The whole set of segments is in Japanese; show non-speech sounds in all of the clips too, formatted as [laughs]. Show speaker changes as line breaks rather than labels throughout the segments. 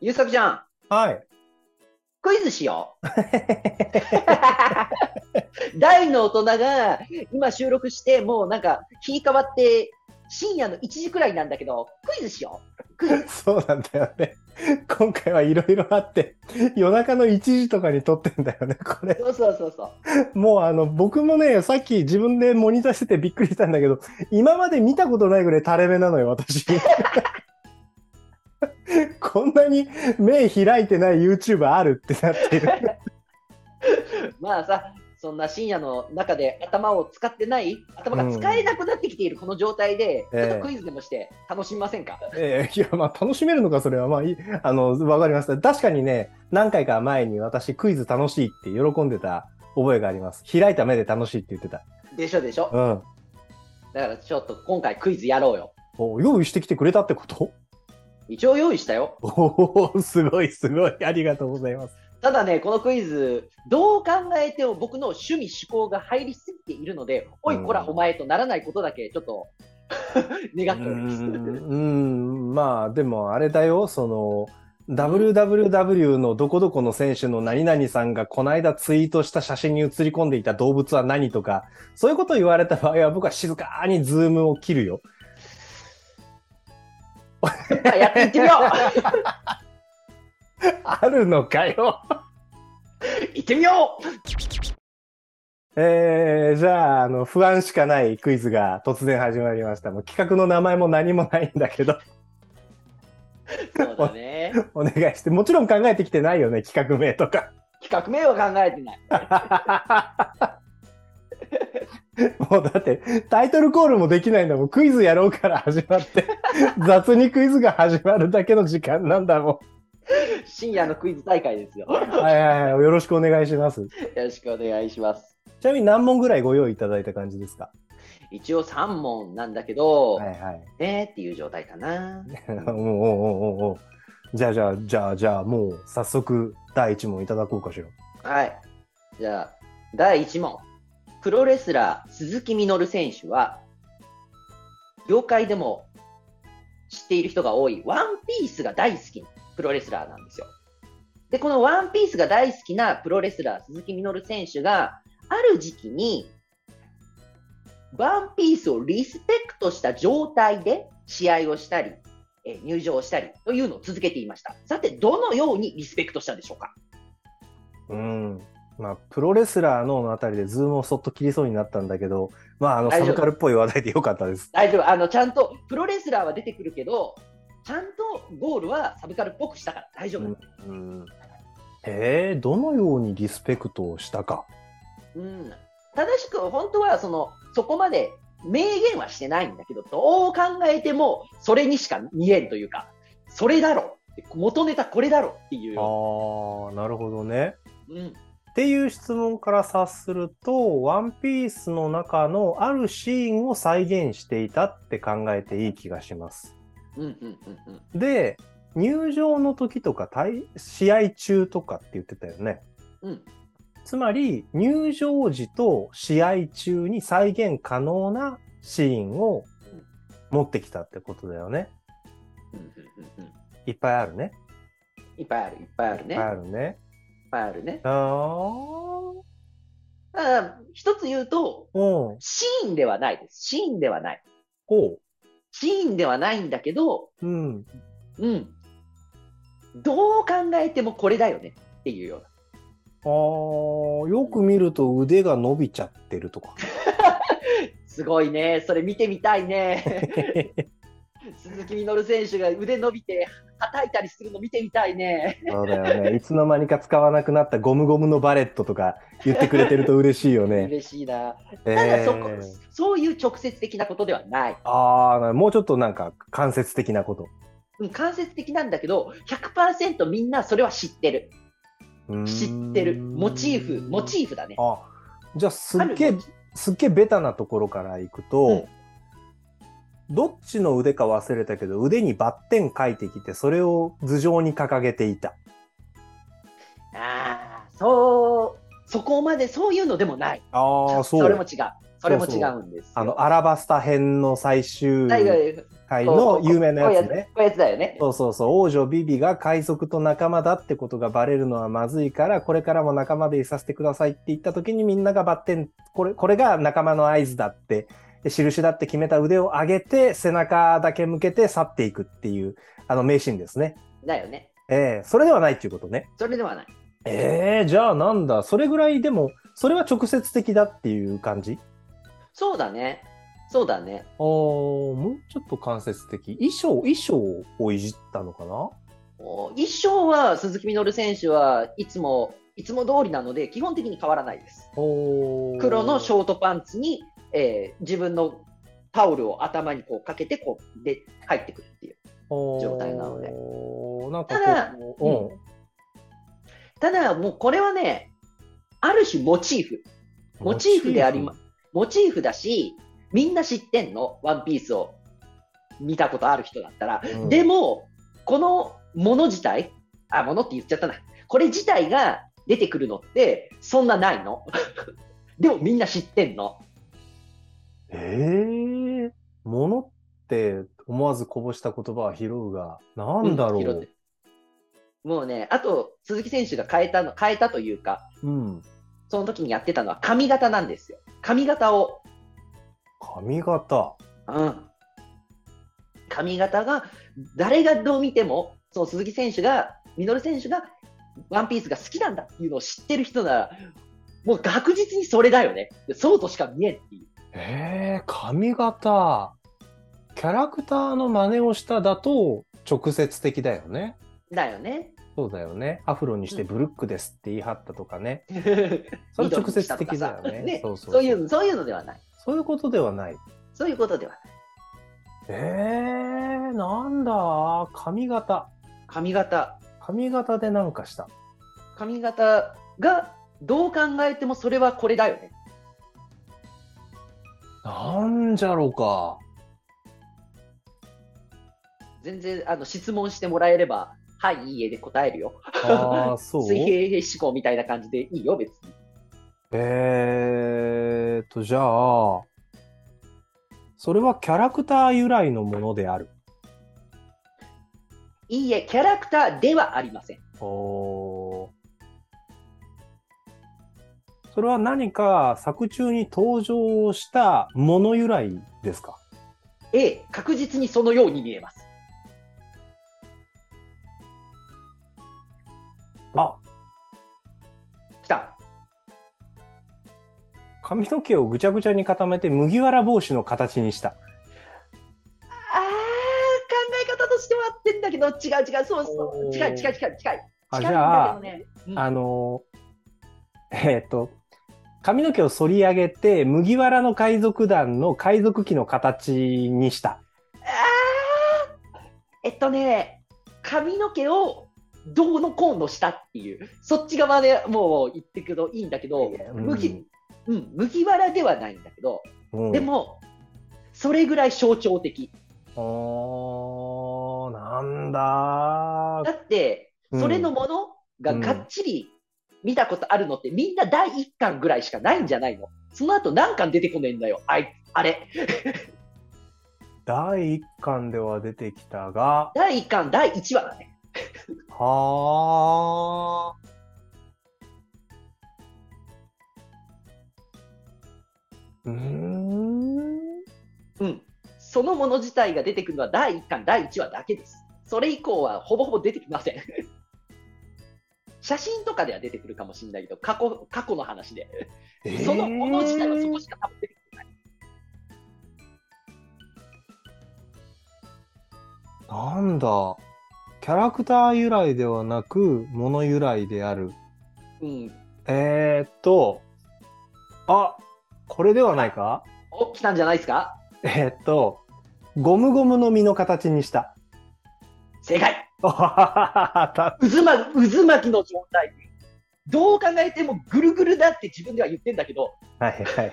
ゆうさくちゃん、
はい。
クイズしよう。[laughs] 大の大人が今収録して、もうなんか日変わって深夜の1時くらいなんだけど、クイズしよう。クイズ。[laughs]
そうなんだよね。今回はいろいろあって、夜中の1時とかに撮ってんだよね、これ。
そうそうそうそう。
もうあの、僕もね、さっき自分でモニターしててびっくりしたんだけど、今まで見たことないぐらい垂れ目なのよ、私。[laughs] [laughs] こんなに目開いてない YouTube あるってなっている。[laughs]
まあさ、そんな深夜の中で頭を使ってない、頭が使えなくなってきているこの状態で、
ええ
ちょっとクイズでもして楽しみませんか、
えーいや、まあ楽しめるのか、それは。まあいい、あの、わかりました。確かにね、何回か前に私クイズ楽しいって喜んでた覚えがあります。開いた目で楽しいって言ってた。
でしょでしょ
うん。
だからちょっと今回クイズやろうよ。
お用意してきてくれたってこと？
一応用意したよ。
おお、すごいすごい。ありがとうございます。
ただね、このクイズ、どう考えても僕の趣味思考が入りすぎているので、おい、こら、
うん
お前とならないことだけ、ちょっと [laughs] 願っております。
うーん、まあ、でもあれだよ、その、WWW のどこどこの選手の何々さんがこの間ツイートした写真に写り込んでいた動物は何とか、そういうことを言われた場合は僕は静かにズームを切るよ。
あやっていってみよ [laughs]
あるのかよ。
う行ってみよ
えー、じゃあ、あの、不安しかないクイズが突然始まりました。もう企画の名前も何もないんだけど、
うそうだね。[laughs]
お願いして、もちろん考えてきてないよね、企画名とか。
企画名は考えてない。[laughs]
もうだってタイトルコールもできないんだもん。クイズやろうから始まって、[laughs] 雑にクイズが始まるだけの時間なんだも
深夜のクイズ大会ですよ。
ん。はいはいはい。よろしくお願いします。
よろしくお願いします。
ちなみに何問ぐらいご用意いただいた感じですか？
一応3問なんだけど、
はいはい。
ねーっていう状態かな。[laughs]
おうおうおうおうおうじゃあじゃあじゃあじゃあもう早速第一問いただこうかしら。
はい。じゃあ、第1問。プロレスラー、鈴木みのる選手は、業界でも知っている人が多い、ワンピースが大好きなプロレスラーなんですよ。で、このワンピースが大好きなプロレスラー、鈴木みのる選手が、ある時期に、ワンピースをリスペクトした状態で試合をしたり、え入場したりというのを続けていました。さて、どのようにリスペクトしたんでしょうか？
うん。まあ、プロレスラーのあたりでズームをそっと切りそうになったんだけど、まあ、あの、サブカルっぽい話題でよかったです。
大丈夫。あの、ちゃんと、プロレスラーは出てくるけど、ちゃんとゴールはサブカルっぽくしたから大丈夫。
うんうんえー、どのようにリスペクトをしたか。
うん。正しく、本当は、その、そこまで明言はしてないんだけど、どう考えても、それにしか見えんというか、それだろう。元ネタこれだろうっていう
あ
よ
あ、なるほどね。
うん。
っていう質問から察すると、ワンピースの中のあるシーンを再現していたって考えていい気がします。
うん、うん、うん、うん。
で、入場の時とか対試合中とかって言ってたよね。
うん。
つまり、入場時と試合中に再現可能なシーンを持ってきたってことだよね。
うん、うん、うんうん。
いっぱいあるね。
いっぱいある、いっぱいあるね。
いっぱいあるね。
ぱいあるね。
あー
ただ、一つ言うと、
うん。
シーンではないです。シーンではない。
ほ
シーンではないんだけど、
う。うん。
うん。どう考えてもこれだよねっていうような。
あーよく見ると腕が伸びちゃってるとか。[laughs]
すごいね。それ見てみたいね。[laughs] 鈴木みのる選手が腕伸びて、叩いたりするの見てみたいね。
そうだよね。いつの間にか使わなくなったゴムゴムのバレットとか言ってくれてると嬉しいよね。[laughs]
嬉しいな。
え
ただそこ、
ー
そういう直接的なことではない。
ああ、もうちょっとなんか間接的なこと。
うん間接的なんだけど、100%みんなそれは知ってる。知ってる。モチーフ、モチーフだね。
あ、じゃあすっげえすっげえベタなところからいくと、どっちの腕か忘れたけど、腕にバッテン書いてきて、それを頭上に掲げていた。
ああ、そう、そこまでそういうのでもない。
ああ、そう。
それも違う。それも違うんですよ。
あの、アラバスタ編の最終回の有名なやつね。
こうやつだよね。
そうそうそう、王女ビビが海賊と仲間だってことがバレるのはまずいから、これからも仲間でいさせてくださいって言った時にみんながバッテン、これ、これが仲間の合図だって、で印だって決めた腕を上げて、背中だけ向けて去っていくっていう、あの名シーンですね。
だよね。
ええそれではないっていうことね。
それではない。
ええじゃあなんだ、それぐらいでも、それは直接的だっていう感じ？
そうだね。そうだね。
あーもうちょっと間接的。衣装、衣装をいじったのかな？
お衣装は鈴木みのる選手はいつも、いつも通りなので、基本的に変わらないです。黒のショートパンツに、えー自分のタオルを頭にこうかけて、こう、で、入ってくるっていう。状態なのでただ
うん。
ただ、もうこれはね、ある種モチーフ。モチーフでありま、モチーフだし、みんな知ってんの、ワンピースを見たことある人だったら。
うん
でも、このもの自体、あ、ものって言っちゃったな。これ自体が出てくるのって、そんなないの。[laughs] でもみんな知ってんの。
ええものって思わずこぼした言葉は拾うが、なんだろう？
うんもうね、あと、鈴木選手が変えたの、変えたというか、
うん。
その時にやってたのは髪型なんですよ。髪型を
髪型。
うん。髪型が、誰がどう見ても、その鈴木選手が、ミノル選手が、ワンピースが好きなんだっていうのを知ってる人なら、もう確実にそれだよね。そうとしか見えんっていう。
ええ髪型。キャラクターの真似をしただと直接的だよね。
だよね。
そうだよね。アフロにしてブルックですって言い張ったとかね。[laughs] それ
緑
直接的だ
さ
よね。そうそう
そういう、そういうのではない。
そういうことではない。
そういうことではない。
ええなんだ？髪型。
髪型。
髪型でなんかした。
髪型が、どう考えてもそれはこれだよね。
なんじゃろうか。
全然、あの、質問してもらえれば、はい、いいえで答えるよ。
ああ、そう？
水平思考みたいな感じでいいよ、別に。
えーと、じゃあ、それはキャラクター由来のものである。
いいえ、キャラクターではありません。
おーそれは何か作中に登場したもの由来ですか
？A、確実にそのように見えます。
あ、
来た。
髪の毛をぐちゃぐちゃに固めて麦わら帽子の形にした。
あー、考え方としては合ってんだけど、違う違う、そうそう。近い近い近い近い。
あじゃあ。
うん
あのー、えっ、と、髪の毛を反り上げて麦わらの海賊団の海賊旗の形にした。
あー。えっとね、髪の毛をどうのこうのしたっていう、そっち側でもう言ってくといいんだけど、
うん。
麦、うん、麦わらではないんだけど、
うん。
でも、それぐらい象徴的。
おー、なんだ
だって、
うん。
それのものががっちり見たことあるのって、みんな第1巻ぐらいしかないんじゃないの？その後何巻出てこねえんだよ、あいあれ。
第一巻では出てきたが、
第1巻、第1話だね。
はあ。うーん。
うん。そのもの自体が出てくるのは第1巻、第1話だけです。それ以降はほぼほぼ出てきません。写真とかでは出てくるかもしれないけど、過去過去の話で。そのもの自体はそこしか多分出てない。
なんだ。キャラクター由来ではなく、もの由来である。
うん。
えー、っと、あ、これではないか？
お、来たんじゃないですか？
えー、っと、ゴムゴムの実の形にした。
正解 [laughs] 渦巻き渦巻きの状態。どう考えてもぐるぐるだって自分では言ってんだけど、
はいはいはい。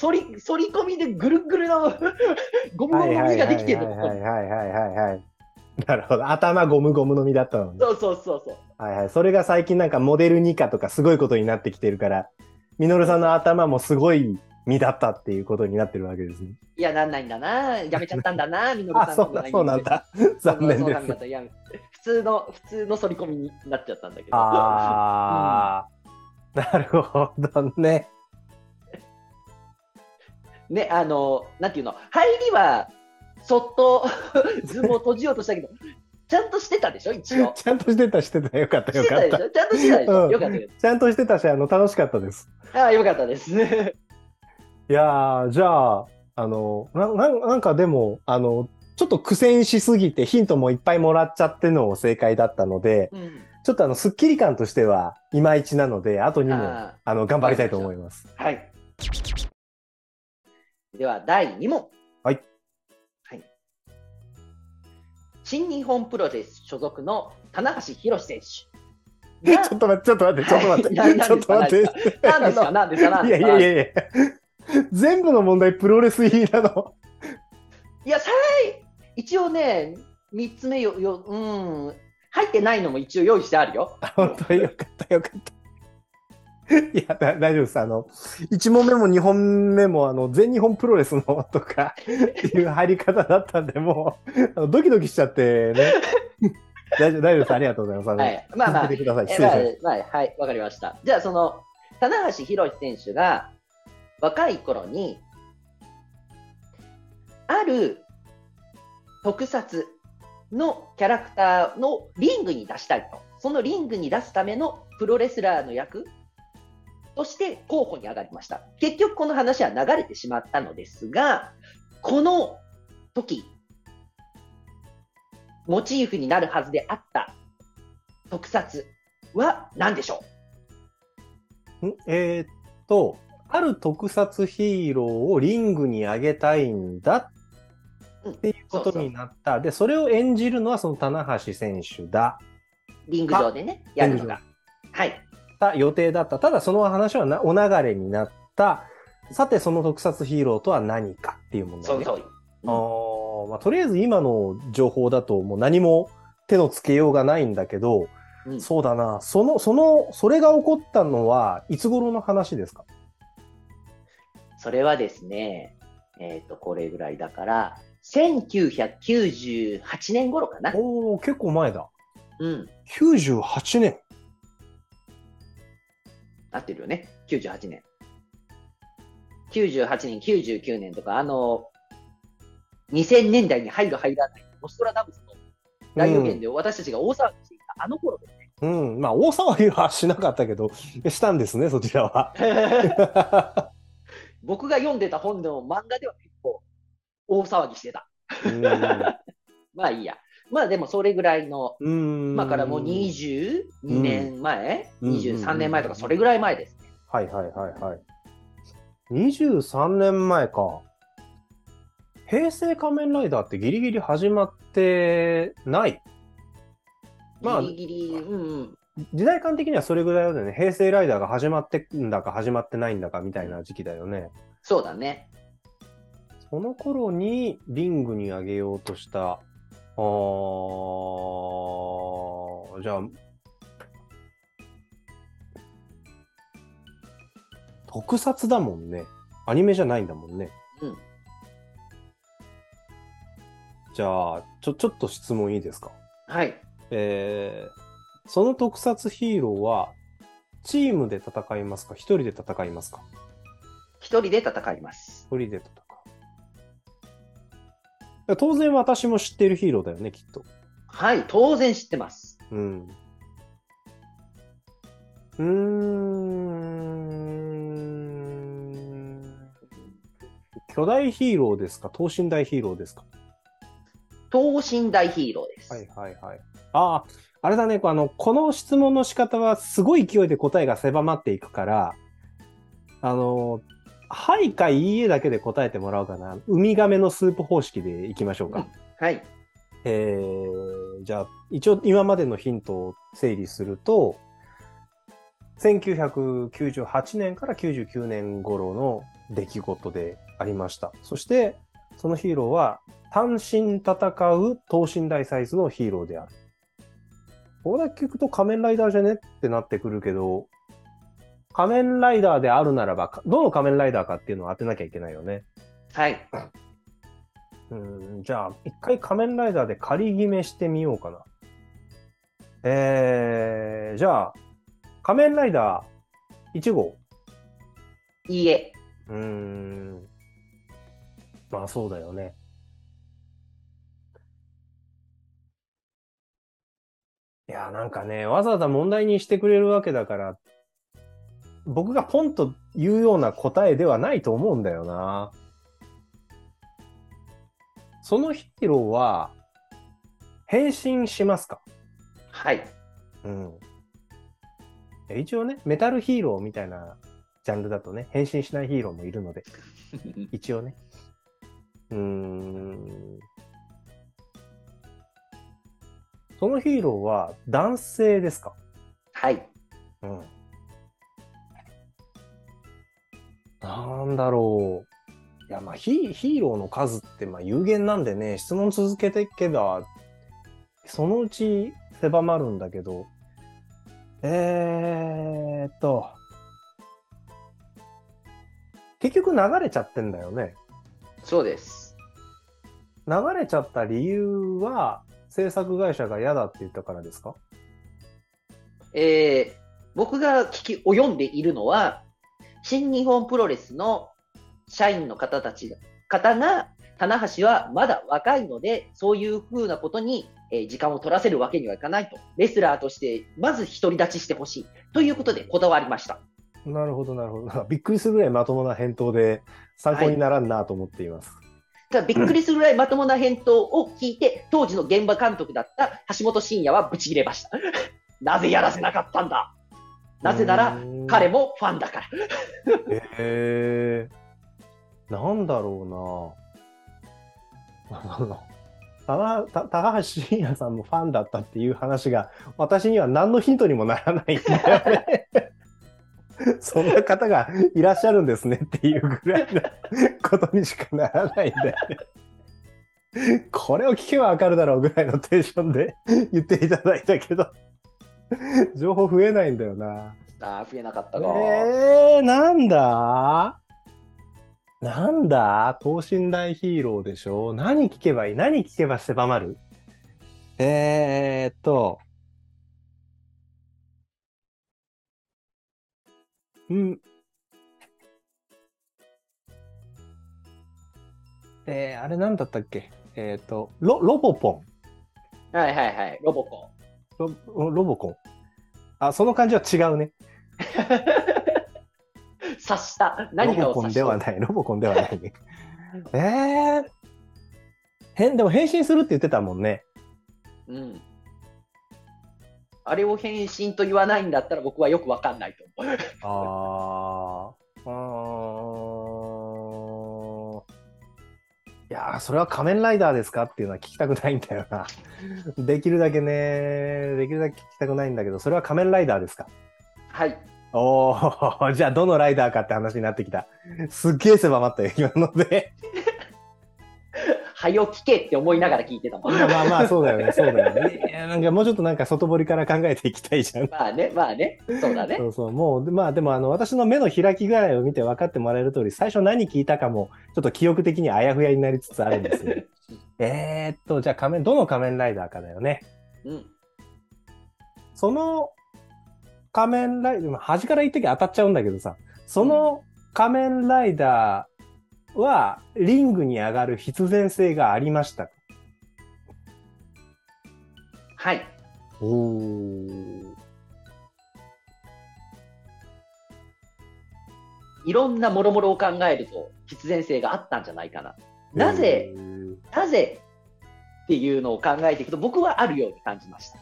反り、反り込みでぐるぐるの [laughs] ゴムゴムの実ができてるの。
はいはいはいはいはいはい。なるほど。頭ゴムゴムの実だったのね。
そうそうそうそう。
はいはい。それが最近なんかモデル2化とかすごいことになってきてるから、ミノルさんの頭もすごい身だったっていうことになってるわけですね。
いや、なんないんだな。やめちゃったんだな、みのるさん
あ、そうだ、そうなんだ。[laughs] 残念です。
普通の、普通の反り込みになっちゃったんだけど。
ああ、なるほどね。
ね、あの、なんていうの、入りは、そっと [laughs] ズームを閉じようとしたけど、ちゃんとしてたでしょ、一応。[laughs]
ちゃんとしてた、してた。よかった、よかっ。
たちゃんとしてたでしょ、
うん
よかったです。
ちゃんとしてたし、あの、楽しかったです。
ああ、よかったです。
いやー、じゃあ、あの、なななんかでも、あの、ちょっと苦戦しすぎてヒントもいっぱいもらっちゃっての正解だったので、
うん、
ちょっとあの、スッキリ感としてはいまいちなので、後にも、
あ
あの、頑張りたいと思います。
はい。では、第2問。
はい。
はい。新日本プロレス所属の棚橋宏選手が。[laughs]
ちょっと待って、ちょっと待って、ちょっと待って、
は [laughs] い [laughs]
ちょっと待って。
何ですか何ですか何
い
ですか
やいやいやいや。[laughs] 全部の問題プロレス入りなの。
いや、さい一応ね、3つ目よ、よ、うん、入ってないのも一応用意してあるよ。
本当によかったよかった。いや、だ大丈夫です。あの、1問目も2本目も、あの、全日本プロレスのとかっていう入り方だったんで、もう、あのドキドキしちゃってね。[laughs] 大丈夫、大丈夫です。ありがとうございます。
はい。まあまあ
ま
あ、はい、わかりました。じゃあ、その、棚橋宏選手が若い頃に、ある特撮のキャラクターのリングに出したいと。そのリングに出すためのプロレスラーの役として候補に上がりました。結局この話は流れてしまったのですが、この時、モチーフになるはずであった特撮は何でしょ
たん？えーっと、ある特撮ヒーローをリングに上げたいんだっていうことになった。で、それを演じるのはその棚橋選手だ。
リング上でね、やるのが。はい。
た予定だった。ただその話はなお流れになった。さて、その特撮ヒーローとは何かっていう問題ね。
そうそう。
あーまあ、とりあえず今の情報だともう何も手のつけようがないんだけど、
うん
そうだな。その、その、それが起こったのはいつ頃の話ですか？
それはですね、えっ、と、これぐらいだから、1998年頃かな。
おお結構前だ。
うん。
98年。
合ってるよね。98年。98年、99年とか、あの、2000年代に入る入らない、ノストラダムスの大予言で私たちが大騒ぎしていた、あの頃ですね。
うん。まあ、大騒ぎはしなかったけど、したんですね、そちらは。[laughs]
僕が読んでた本の漫画では結構大騒ぎしてた。
うん [laughs]
まあいいや。まあでもそれぐらいの、
うん。
まあからもう22年前、
うん
23年前とかそれぐらい前ですね。
はいはいはいはい。23年前か。平成仮面ライダーってギリギリ始まってない？まあ
ギリギリ、うんうん。
時代感的にはそれぐらいだよね。平成ライダーが始まってんだか始まってないんだかみたいな時期だよね。
そうだね。
その頃にリングに上げようとした。あーじゃあ、特撮だもんね。アニメじゃないんだもんね。
うん。
じゃあ、ちょ、ちょっと質問いいですか？
はい。
えー、その特撮ヒーローは、チームで戦いますか？一人で戦いますか？
一人で戦います。
一人で戦う。当然私も知っているヒーローだよね、きっと。
はい、当然知ってます。
うん。うーん。巨大ヒーローですか？等身大ヒーローですか？
等身大ヒーローです。
はいはいはい。ああ、あれだね、あの、この質問の仕方はすごい勢いで答えが狭まっていくから、あの、はいかいいえだけで答えてもらおうかな。ウミガメのスープ方式でいきましょうか。
はい。
えー、じゃあ、一応今までのヒントを整理すると、1998年から99年頃の出来事でありました。そして、そのヒーローは単身戦う等身大サイズのヒーローである。ここだけ聞くと仮面ライダーじゃね？ってなってくるけど、仮面ライダーであるならば、かどの仮面ライダーかっていうのを当てなきゃいけないよね。
はい。
うん、じゃあ、一回仮面ライダーで仮決めしてみようかな。えー、じゃあ、仮面ライダー1号。
いいえ。
うーん。まあそうだよね。いや、なんかね、わざわざ問題にしてくれるわけだから、僕がポンと言うような答えではないと思うんだよな。そのヒーローは、変身しますか？
はい。
うん。え一応ね、メタルヒーローみたいなジャンルだとね、変身しないヒーローもいるので、[laughs] 一応ね。うーん。そのヒーローは男性ですか？
はい。
うん。なんだろう。いや、まあヒ、ヒーローの数ってまあ有限なんでね、質問続けていけば、そのうち狭まるんだけど、えーっと、結局流れちゃってんだよね。
そうです。
流れちゃった理由は、制作会社が嫌だって言ったからですか？
えー、僕が聞き及んでいるのは、新日本プロレスの社員の方たち、方が、棚橋はまだ若いので、そういうふうなことに、えー時間を取らせるわけにはいかないと。レスラーとして、まず独り立ちしてほしい。ということで、こだわりました。
なるほど、なるほど。びっくりするぐらいまともな返答で参考にならんなと思っています。
ただびっくりするぐらいまともな返答を聞いて、当時の現場監督だった橋本真也はブチ切れました。[laughs] なぜやらせなかったんだなぜなら、彼
も。
もファンだから。
えー、なんだろうな。[laughs] 高橋真也さんもファンだったっていう話が私には何のヒントにもならないんだよね。[laughs] そんな方がいらっしゃるんですねっていうぐらいのことにしかならないんだよね。これを聞けばわかるだろうぐらいのテンションで [laughs] 言っていただいたけど、情報増えないんだよな。
ああ、増えなかったが。
えー、なんだ？なんだ？等身大ヒーローでしょ？何聞けばいい？何聞けば狭まる？えーっと。うん。えー、あれなんだったっけ？えーっと、ロ、ロボポン。
はいはいはい。ロボコン。
ロロボコン。あ、その感じは違うね。[laughs]
察した。何か
ロボコン。ではない。ロボコンではないね。[laughs] えー、変、でも変身するって言ってたもんね。
うん。あれを変身と言わないんだったら僕はよくわかんないと思う。
あー。あーいやー、それは仮面ライダーですか？っていうのは聞きたくないんだよな。[laughs] できるだけね、できるだけ聞きたくないんだけど、それは仮面ライダーですか？
はい。
おー、じゃあどのライダーかって話になってきた。すっげえ狭まったよ、今ので。
はよ聞けって思いながら聞いてたもん。
まあまあまあ、そうだよね、[laughs] そうだよね。いやなんかもうちょっとなんか外堀から考えていきたいじゃん。
まあね、まあね。そうだね
そ。うそう、もう、まあでもあの、私の目の開き具合を見て分かってもらえる通り、最初何聞いたかも、ちょっと記憶的にあやふやになりつつあるんですよ。[laughs] えーっと、じゃあ仮面、どの仮面ライダーかだよね。
うん。
その仮面ライダー、端から言ってきゃ当たっちゃうんだけどさ、その仮面ライダーは、リングに上がる必然性がありましたか？
はい。
おー。
いろんなもろもろを考えると必然性があったんじゃないかな。なぜ
えー
なぜっていうのを考えていくと僕はあるように感じました。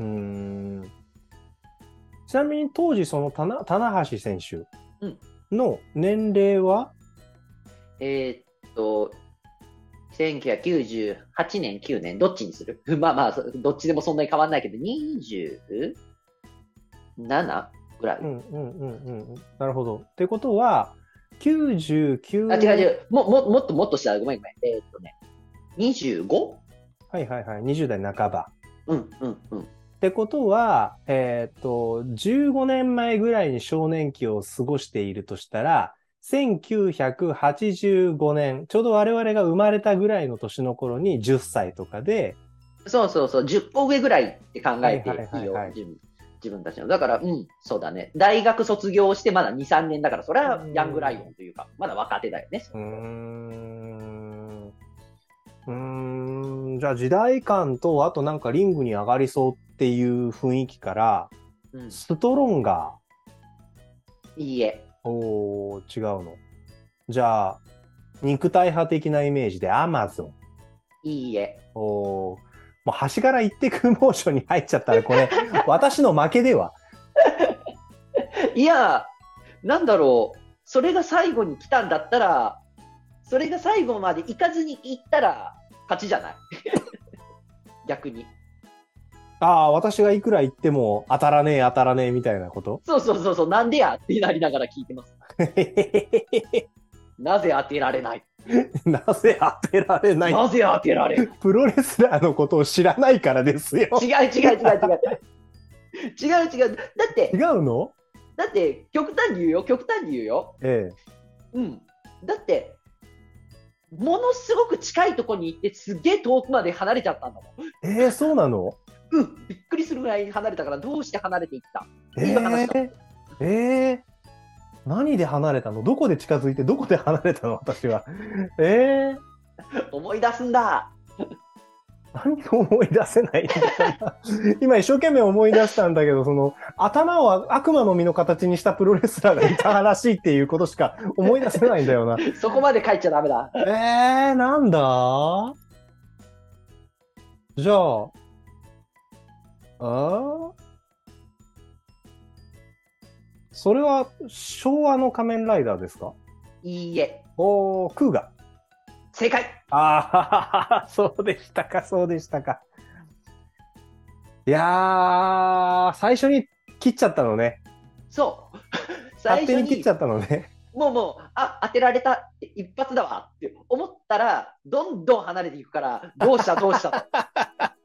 うーんちなみに当時その棚棚橋選手
うん
の年齢は、
えーっと、1998年、9年、どっちにする？[laughs] まあまあ、そどっちでもそんなに変わんないけど、27? ぐらい。
うんうんうんうんなるほど。ってことは99
あ、違う違う。もももっともっとした。ごめんごめん。えーっとね、25?
はいはいはい20代半ば。
うんうんうん。
っってことは、えっ、と、15年前ぐらいに少年期を過ごしているとしたら、1985年、ちょうど我々が生まれたぐらいの年の頃に10歳とかで、
そうそうそう、10個上ぐらいって考えて
はいはいはいはい
いいよ、自分自分たちの。だから、うん、そうだね。大学卒業してまだ2、3年だから、それはヤングライオンというか、まだ若手だよね。
うーん。うーん、じゃあ時代感と、あとなんかリングに上がりそうっていう雰囲気から、
うん、
ストロンガ
いいえ。
ー。おー、違うの。じゃあ、肉体派的なイメージでアマゾン。
いいえ。
おー、もう端から行ってくモーションに入っちゃったら、これ、[laughs] 私の負けでは。
いや、なんだろう。それが最後に来たんだったら、それが最後まで行かずに行ったら、勝ちじゃない [laughs] 逆に。
ああ、私がいくら言っても当たらねえ当たらねえみたいなこと？
そうそうそうそう、なんでや？ってなりながら聞いてます。[laughs] なぜ当てられない？
なぜ当てられない？
なぜ当てられない
プロレスラーのことを知らないからですよ。
違う違う違う違う。違う違う。だって
違、うの？
だって、極端に言うよ、極端に言うよ。
え
うん。だって、ものすごく近いところに行って、すげえ遠くまで離れちゃったんだもん。
え。えー、そうなの？
うん。びっくりするぐらい離れたから、どうして離れていった？
えー、えー、何で離れたの？どこで近づいてどこで離れたの？私は。えー、
思い出すんだ。
何も思い出せない今一生懸命思い出したんだけど、その、頭を悪魔の実の形にしたプロレスラーがいたらしいっていうことしか思い出せないんだよな。[laughs]
そこまで書いちゃダメだ。
えー、なんだ？じゃあ、あーそれは昭和の仮面ライダーですか？
いいえ。
おー、クーガ。
正解。
ああ、そうでしたか、そうでしたか。いやー、最初に切っちゃったのね。
そう。[laughs] 最初に
勝手に切っちゃったのね。
もうもう、あ、当てられた一発だわって思ったら、どんどん離れていくから、どうしたどうしたと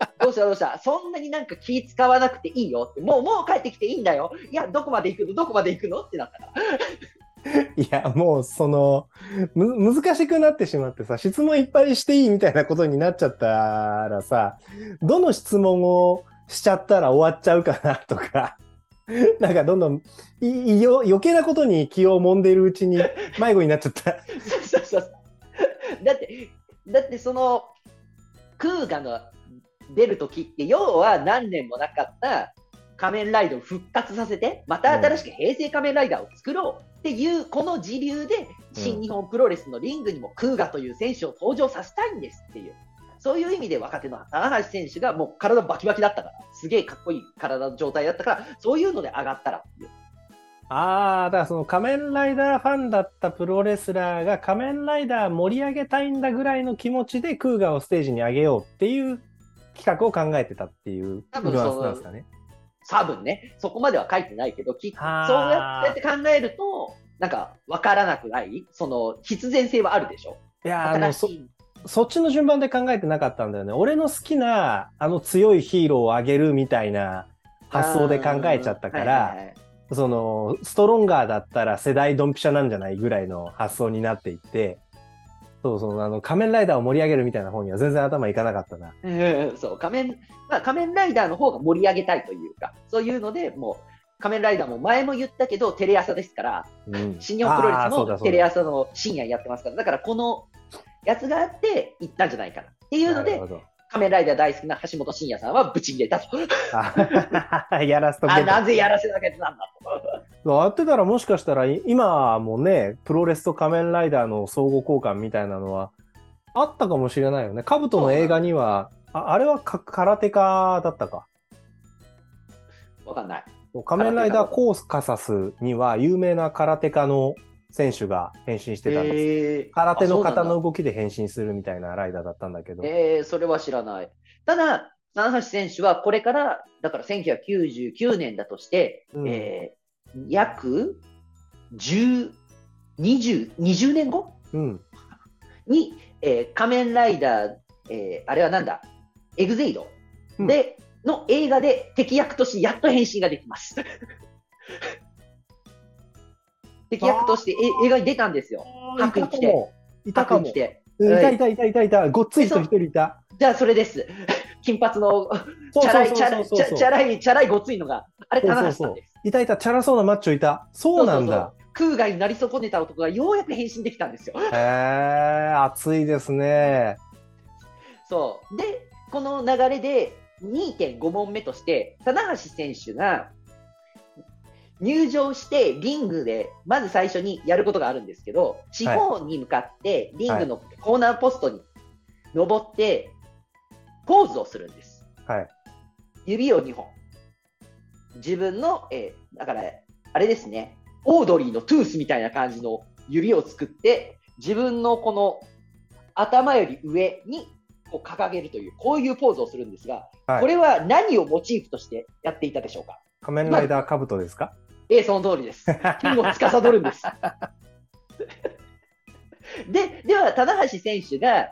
[laughs] どうしたどうした？そんなになんか気使わなくていいよって、もうもう帰ってきていいんだよ。いや、どこまで行くの？どこまで行くの？ってなったから。[laughs]
いや、もう、その、む、難しくなってしまってさ、質問いっぱいしていいみたいなことになっちゃったらさ、どの質問をしちゃったら終わっちゃうかなとか、[laughs] なんかどんどん、い、いよ、余計なことに気を揉んでいるうちに迷子になっちゃった。
そうそうそう。だって、だってその、クーガの出る時って、要は何年もなかった仮面ライダーを復活させて、また新しく平成仮面ライダーを作ろうっていう、この時流で、新日本プロレスのリングにもクーガという選手を登場させたいんですっていう。そういう意味で若手の棚橋選手がもう体バキバキだったから、すげえかっこいい体の状態だったから、そういうので上がったらっていう。
ああ、だからその仮面ライダーファンだったプロレスラーが仮面ライダー盛り上げたいんだぐらいの気持ちでクーガーをステージに上げようっていう企画を考えてたっていうなんですかね。
多分ね、そこまでは書いてないけど、きそうやって考えると、なんか分からなくない？その必然性はあるでしょ？
いやーあのそ。そっちの順番で考えてなかったんだよね。俺の好きなあの強いヒーローを上げるみたいな発想で考えちゃったか
はい
ら、
はいはい
そのストロンガーだったら世代ドンピシャなんじゃないぐらいの発想になっていって、そうそう、あの仮面ライダーを盛り上げるみたいな方には全然頭いかなかったな。
うんそう仮面、まあ、仮面ライダーの方が盛り上げたいというか、そういうので、もう、仮面ライダーも前も言ったけど、テレ朝ですから、
うん
新日本プロレス
あーそうだそうだ
もテレ朝の深夜やってますから、だからこのやつがあって、行ったんじゃないかな。っていうので
なるほ、ど
仮面ライダー大好きな橋本真也さんはブチ切れたと。
あ [laughs] やらすとけ
あ、なぜやらせなきゃなんだと。
やってたらもしかしたらい今もね、プロレスと仮面ライダーの相互交換みたいなのはあったかもしれないよね。カブトの映画には、ああれはか空手家だったか。
わかんない。
仮面ライダーコーカサスには有名な空手家の選手が変身してたんです。空手の方の動きで変身するみたいなライダーだったんだけど。
えー、それは知らない。ただ、棚橋選手はこれから、だから1999年だとして、
うん
えー約10、20、20年後？
うん。
に、えー仮面ライダー、えーあれはなんだ、エグゼイド？で、の映画で敵役としてやっと変身ができます。敵役としてえ映画に出たんですよ。白衣着て。
いたかも。いたいたいたいたいた。ごっつい人一人いた。
じゃあそれです。[laughs] 金髪のチャラい、チャラい、チャラい、チャラいごついのが、あれ、棚橋さんです。
いたいた、チャラそうなマッチョいた。そうなんだ。
空外になり損ねた男がようやく変身できたんですよ。
へえ、熱いですね。
そう。で、この流れで2.5問目として、棚橋選手が入場してリングで、まず最初にやることがあるんですけど、四方に向かってリングのコーナーポストに登って、ポーズをするんです。
はい。
指を2本。自分の、えーだから、あれですね、オードリーのトゥースみたいな感じの指を作って、自分のこの頭より上にこう掲げるという、こういうポーズをするんですが、
はい
これは何をモチーフとしてやっていたでしょうか？
仮面ライダーカブトですか？
ええ、その通りです。天を司るんです。[laughs] で、では、棚橋選手が、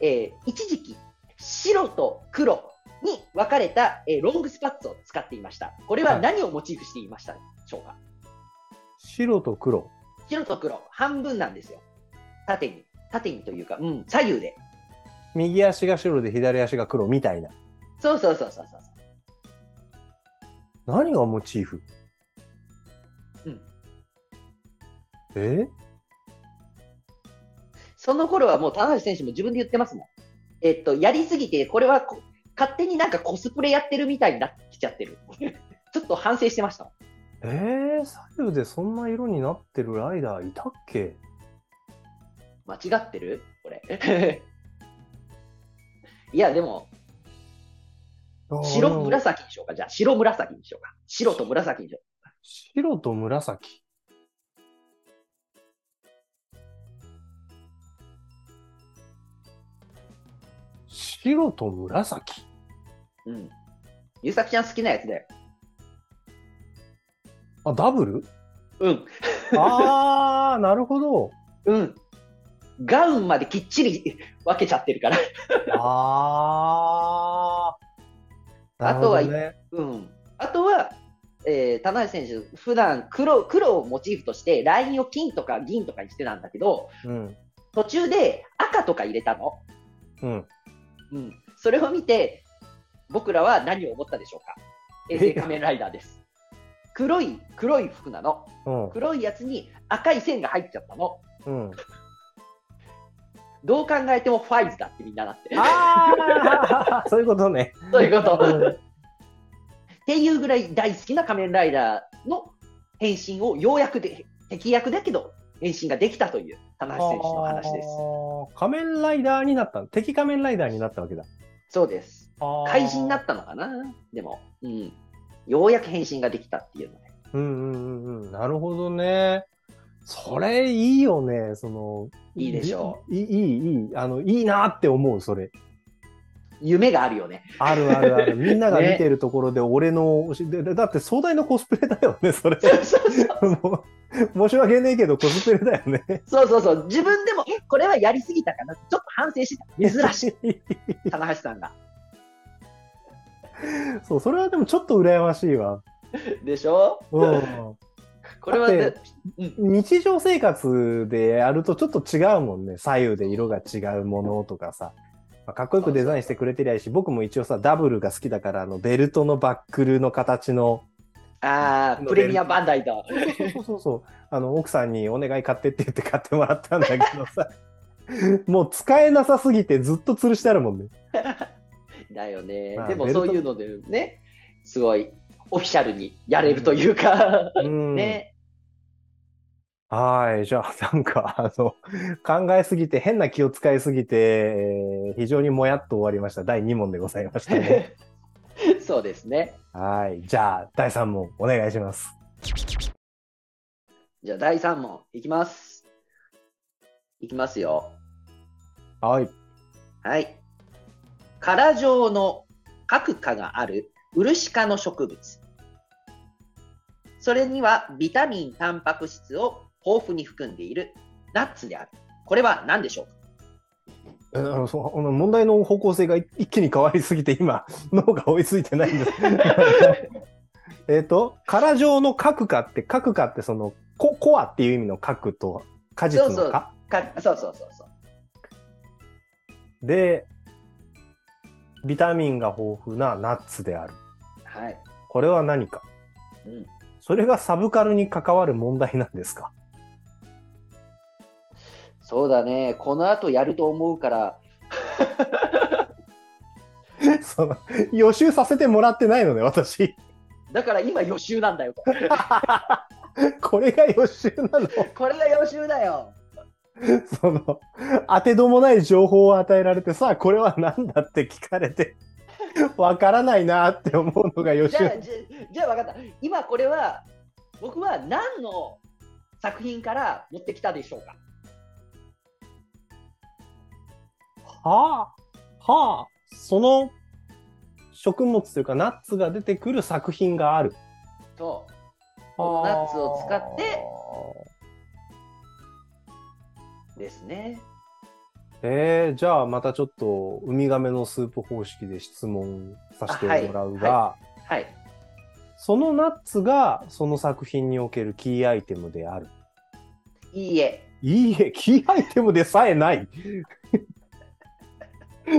えー一時期、白と黒に分かれた、えーロングスパッツを使っていました。これは何をモチーフしていましたでしょうか、
白と黒。
白と黒、半分なんですよ。縦に。縦にというか、うん、左右で。
右足が白で左足が黒みたいな。
そうそうそうそうそう。
何がモチーフ？え？
その頃はもう棚橋選手も自分で言ってますもん。えっと、やりすぎて、これはこ勝手になんかコスプレやってるみたいになってきちゃってる。[laughs] ちょっと反省してましたもん。
えー、左右でそんな色になってるライダーいたっけ？
間違ってる？これ。[laughs] いや、でも、白紫にしようか。じゃあ、白紫にしようか。白と紫にしよ
白と紫。白と紫。
う。うん。ゆうさきちゃん好きなやつだよ。
あ、ダブル？
うん。
あー、[laughs] なるほど。
うん。ガウンまできっちり分けちゃってるから。
あー。[laughs]
あとはうん。あとは、えー、棚橋選手、普段黒、黒をモチーフとして、ラインを金とか銀とかにしてたんだけど、
うん。
途中で赤とか入れたの。
うん。
うん。それを見て、僕らは何を思ったでしょうか？衛星仮面ライダーです。黒い、黒い服なの。
うん。
黒いやつに赤い線が入っちゃったの。
うん。
どう考えてもファイズだってみんななって。
あー [laughs] そういうことね。
そういうこと。
うん
っていうぐらい大好きな仮面ライダーの変身をようやくで、敵役だけど変身ができたという棚橋選手の話です。
仮面ライダーになった敵仮面ライダーになったわけだ。
そうです。怪人にな
っ
ったのかな？でも、うん。ようやく変身ができたっていうのね。
うんうんうんうん。なるほどね。それいいよね。その。
いいでしょ
う。いい、いい、いい。あの、いいなって思う、それ。
夢があるよね。
あるあるある。[laughs] みんなが見てるところで俺の推し、ででだって壮大なコスプレだよね、それ。
そうそうそう。[laughs]
申し訳ねえけどコスプレだよね。
そうそうそう。自分でも、え、これはやりすぎたかな？ちょっと反省してた。珍しい。[laughs] 棚橋さんが。
そう、それはでもちょっと羨ましいわ。
でしょ？
うん。
これはね、
日常生活でやるとちょっと違うもんね。左右で色が違うものとかさ。まあかっこよくデザインしてくれてりゃいいし、僕も一応さ、ダブルが好きだから、あの、ベルトのバックルの形の、
ああ、プレミアバンダイだ。
そうそうそうあの、奥さんにお願い買ってって言って買ってもらったんだけどさ、[laughs] もう使えなさすぎてずっと吊るしてあるもんね。[laughs]
だよね
まあ。
でもそういうのでね、すごいオフィシャルにやれるというか、
うん。[laughs]
ね。
はい。じゃあ、なんか、あの、考えすぎて、変な気を使いすぎて、えー非常にもやっと終わりました。第2問でございましたね。
そうですね。
はい。じゃあ、第3問、お願いします。
じゃあ第3問いきます。いきますよ。
はい。
はい。殻状の各科がある漆科の植物。それにはビタミン、タンパク質を豊富に含んでいるナッツである。これは何でしょうか？
えあのそ [laughs] の問題の方向性が一一気に変わりすぎて今 [laughs] 脳が追いついてないんです。[laughs] えっと殻状の核化って核化ってそのココアっていう意味の核と果実の
そう
果
かそうそうそうそう。
でビタミンが豊富なナッツである。
はい。
これは何か？
うん。
それがサブカルに関わる問題なんですか？
そうだね。この後やると思うから、[laughs]
その予習させてもらってないので私
だから今予習なんだよ。[laughs]
これが予習なの？
これが予習だよ。
その当てどもない情報を与えられてさあこれは何だって聞かれてわからないなって思うのが予習
じゃあ、じゃあ分かった。今これは、僕は何の作品から持ってきたでしょうか？
はあはあその食物というかナッツが出てくる作品がある
そう。このナッツを使ってですね。
えー、じゃあまたちょっとウミガメのスープ方式で質問させてもらうが、
あははい。
そのナッツがその作品におけるキーアイテムである。
いいえ。
いいえ、キーアイテムでさえない。[laughs]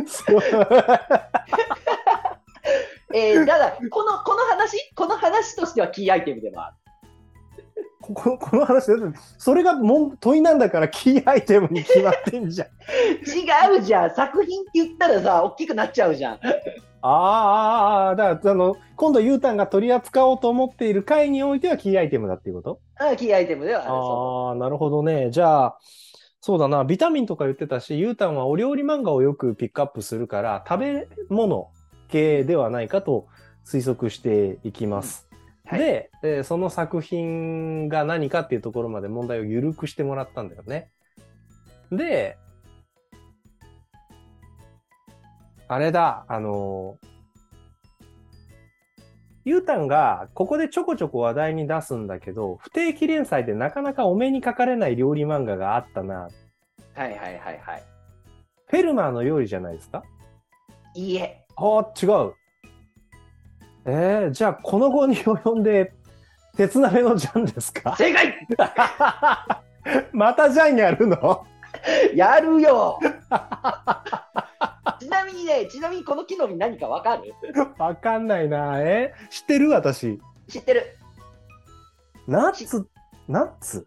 えー、だから、この、この話、この話としてはキーアイテムでもある。[laughs]
こここの話それがもん問いなんだからキーアイテムに決まってんじゃん。[laughs]
違うじゃん。作品って言ったらさ、大きくなっちゃうじゃん。
あーあだからあの今度ユータンが取り扱おうと思っている回においてはキーアイテムだっていうこと？
あキーアイテムではある。そ
ああ、なるほどね。じゃあ、そうだな、ビタミンとか言ってたし、ユータンはお料理漫画をよくピックアップするから、食べ物系ではないかと推測していきます。
はい
で、えーその作品が何かっていうところまで問題を緩くしてもらったんだよね。で、あれだ、あのユータンがここでちょこちょこ話題に出すんだけど、不定期連載でなかなかお目にかかれない料理漫画があったな。
うはいはいはいはい。
フェルマーの料理じゃないですか？
いいえ。
ああ、違う。えー、じゃあこの後に及んで、鉄鍋のジャンですか？
正解 [laughs]
またジャンやるの？[laughs]
やるよ [laughs] みにね、ちなみにこの木の実何かわかる？[laughs]
わかんないな。え？知ってる？私。
知ってる。
ナッツ、ナッツ？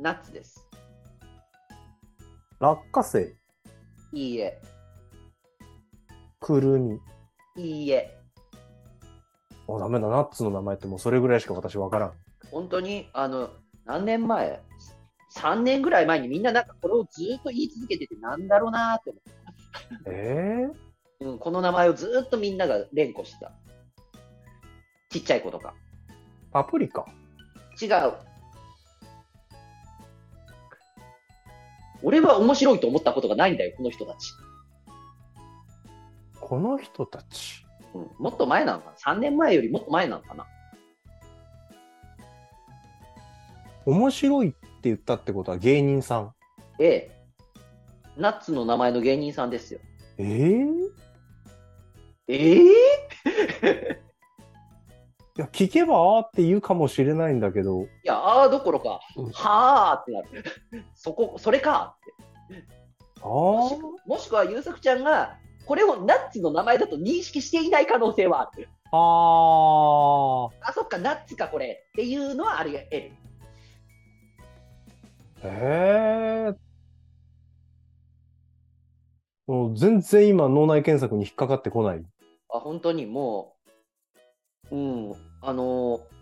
ナッツです。
落花生？
いいえ。
くるみ？
いいえ。
あ、ダメだ。ナッツの名前ってもうそれぐらいしか私わからん。
本当に、あの、何年前 ?3 年ぐらい前にみんななんかこれをずっと言い続けててなんだろうなーって思
えー、
う、うん。この名前をずっとみんなが連呼してた。ちっちゃい子とか。
パプリカ？
違う。俺は面白いと思ったことがないんだよ、この人たち。
この人たち？
うん、もっと前なのかな ?3 年前よりもっと前なのかな
面白いって言ったってことは芸人さん？
ええ。ナッツの名前の芸人さんですよ。
えー、[laughs] い
ええ
や、聞けばあーって言うかもしれないんだけど。
いや、ああどころか、
うん
はあってなる。[laughs] そこ、それかって。
あ
もし
ー
もしくは、優作ちゃんが、これをナッツの名前だと認識していない可能性はある。
あー。
あ、そっか、ナッツか、これ。っていうのはあり得る。
へえ。もう全然今脳内検索に引っかかってこない。
あ、本当にもう、うん、あのー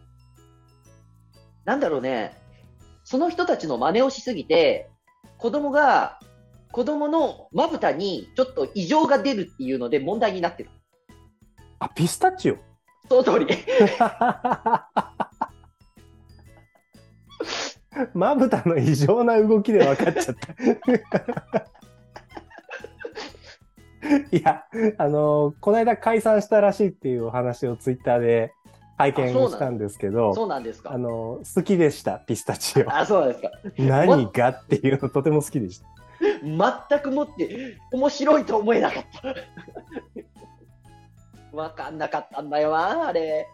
なんだろうね、その人たちの真似をしすぎて、子供が、子供のまぶたにちょっと異常が出るっていうので問題になってる。
あ、ピスタチオ？
その通り。[laughs]
まぶたの異常な動きで分かっちゃった。[laughs] いや、あのこの間解散したらしいっていうお話をツイッターで拝見したんですけど、
そうなんですか。
あの好きでした、ピスタチオ。
あ、そうなんですか。
何が？っていうのとても好きでした。
全くもって面白いと思えなかった。[laughs] わかんなかったんだよな、あれ。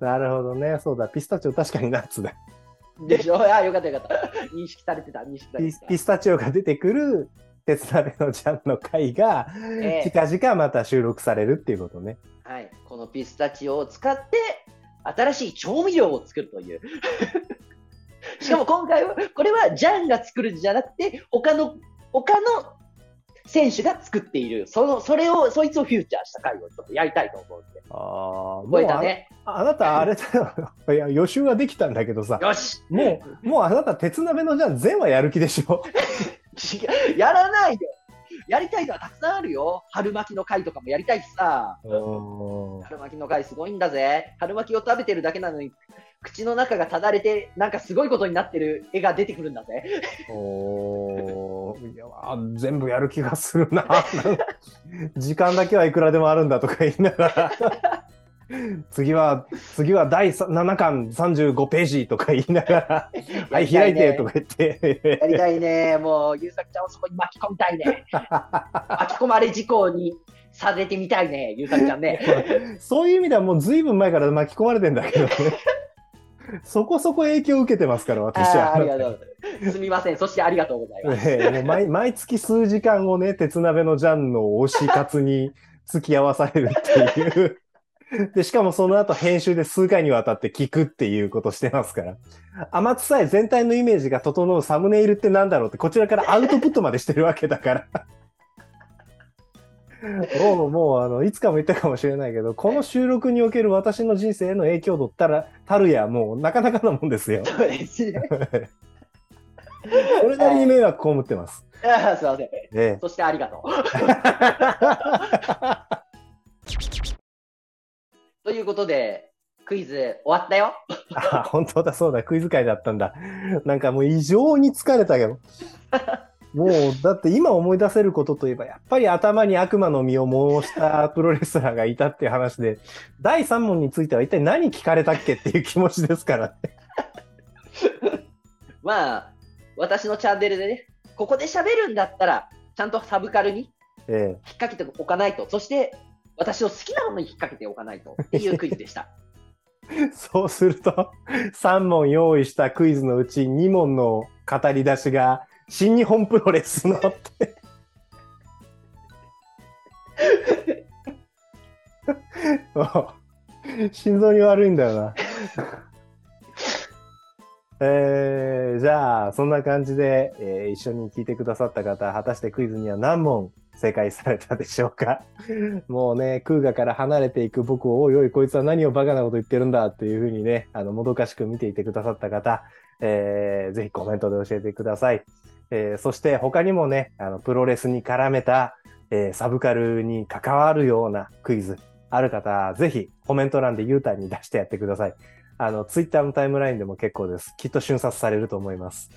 なるほどね。そうだ。ピスタチオ確かにナッツだ。
でしょ？[laughs] あ、よかったよかった。認識されてた、認識され
ピ
てた。
ピスタチオが出てくる鉄鍋のジャンの回が、
ええ
近々また収録されるっていうことね。
はい、このピスタチオを使って、新しい調味料を作るという。[laughs] しかも今回は、これはジャンが作るんじゃなくて、他の、他の選手が作っている、その、それを、そいつをフューチャーした回をちょっとやりたいと思うんで。
ああ、
覚えたね。
もうあ。あなたあれだよ。[laughs] いや、予習はできたんだけどさ。
よし
もう、もうあなた鉄鍋のジャン全話やる気でしょ。[laughs]
違 [laughs] うやらないよやりたいのはたくさんあるよ。春巻きの回とかもやりたいしさ。春巻きの回すごいんだぜ。春巻きを食べてるだけなのに、口の中がただれて、なんかすごいことになってる絵が出てくるんだぜ。
おーいやあ全部やる気がするな。時間だけはいくらでもあるんだとか言いながら。[laughs] 次は、次は第7巻35ページとか言いながら、[laughs] はい、開いてとか言って。
やりたいね。もう、ゆうさきちゃんをそこに巻き込みたいね。[laughs] 巻き込まれ事故にされてみたいね、ゆうさきちゃんね。
そういう意味ではもう随分前から巻き込まれてんだけどね。そこそこ影響を受けてますから、
あ
私は。
あありがとう。すみません。そしてありがとうございます。
ええもう毎毎月数時間をね、鉄鍋のジャンの推し活に付き合わされるっていう。[laughs] で、しかもその後編集で数回にわたって聞くっていうことしてますから。甘津さえ全体のイメージが整うサムネイルってなんだろうって、こちらからアウトプットまでしてるわけだから。[laughs] もう、もう、あの、いつかも言ったかもしれないけど、この収録における私の人生への影響度ったら、たるや、もう、なかなかなもんですよ。
そうですね。
それなりに迷惑被ってます。
ああすみません。
ええ
そしてありがとう。[laughs] ということで、クイズ終わったよ。
あ、本当だ、そうだ、クイズ会だったんだ。なんかもう異常に疲れたけど。[laughs] もう、だって今思い出せることといえば、やっぱり頭に悪魔の実を申したプロレスラーがいたっていう話で、第3問については一体何聞かれたっけっていう気持ちですからね。[laughs]
まあ、私のチャンネルでね、ここで喋るんだったら、ちゃんとサブカルに
え
引っ掛けておかないと、そして私の好きなものに引っ掛けておかないとっていうクイズでした。[laughs]
そうすると、3問用意したクイズのうち2問の語り出しが、新日本プロレスのって。[laughs] 心臓に悪いんだよな。[laughs] えー、じゃあ、そんな感じで、えー一緒に聞いてくださった方、果たしてクイズには何問正解されたでしょうか？[laughs] もうね、空ガから離れていく僕を、おいおい、こいつは何をバカなこと言ってるんだっていうふうにね、あの、もどかしく見ていてくださった方、えー、ぜひコメントで教えてください。えーそして他にもね、あの、プロレスに絡めた、えーサブカルに関わるようなクイズ、ある方、ぜひコメント欄でユータに出してやってください。あの、ツイッターのタイムラインでも結構です。きっと瞬殺されると思います。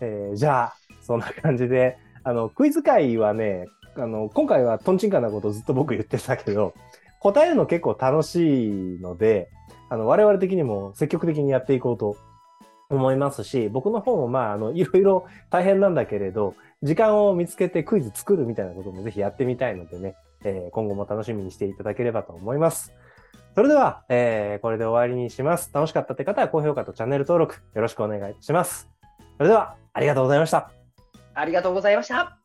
えーじゃあ、そんな感じで、あの、クイズ会はね、あの、今回はトンチンカンなことをずっと僕言ってたけど、[laughs] 答えるの結構楽しいので、あの、我々的にも積極的にやっていこうと思いますし、僕の方もまあ、あの、いろいろ [laughs] 大変なんだけれど、時間を見つけてクイズ作るみたいなこともぜひやってみたいのでね、えー今後も楽しみにしていただければと思います。それでは、えーこれで終わりにします。楽しかったって方は高評価とチャンネル登録よろしくお願いします。それでは、ありがとうございました。
ありがとうございました。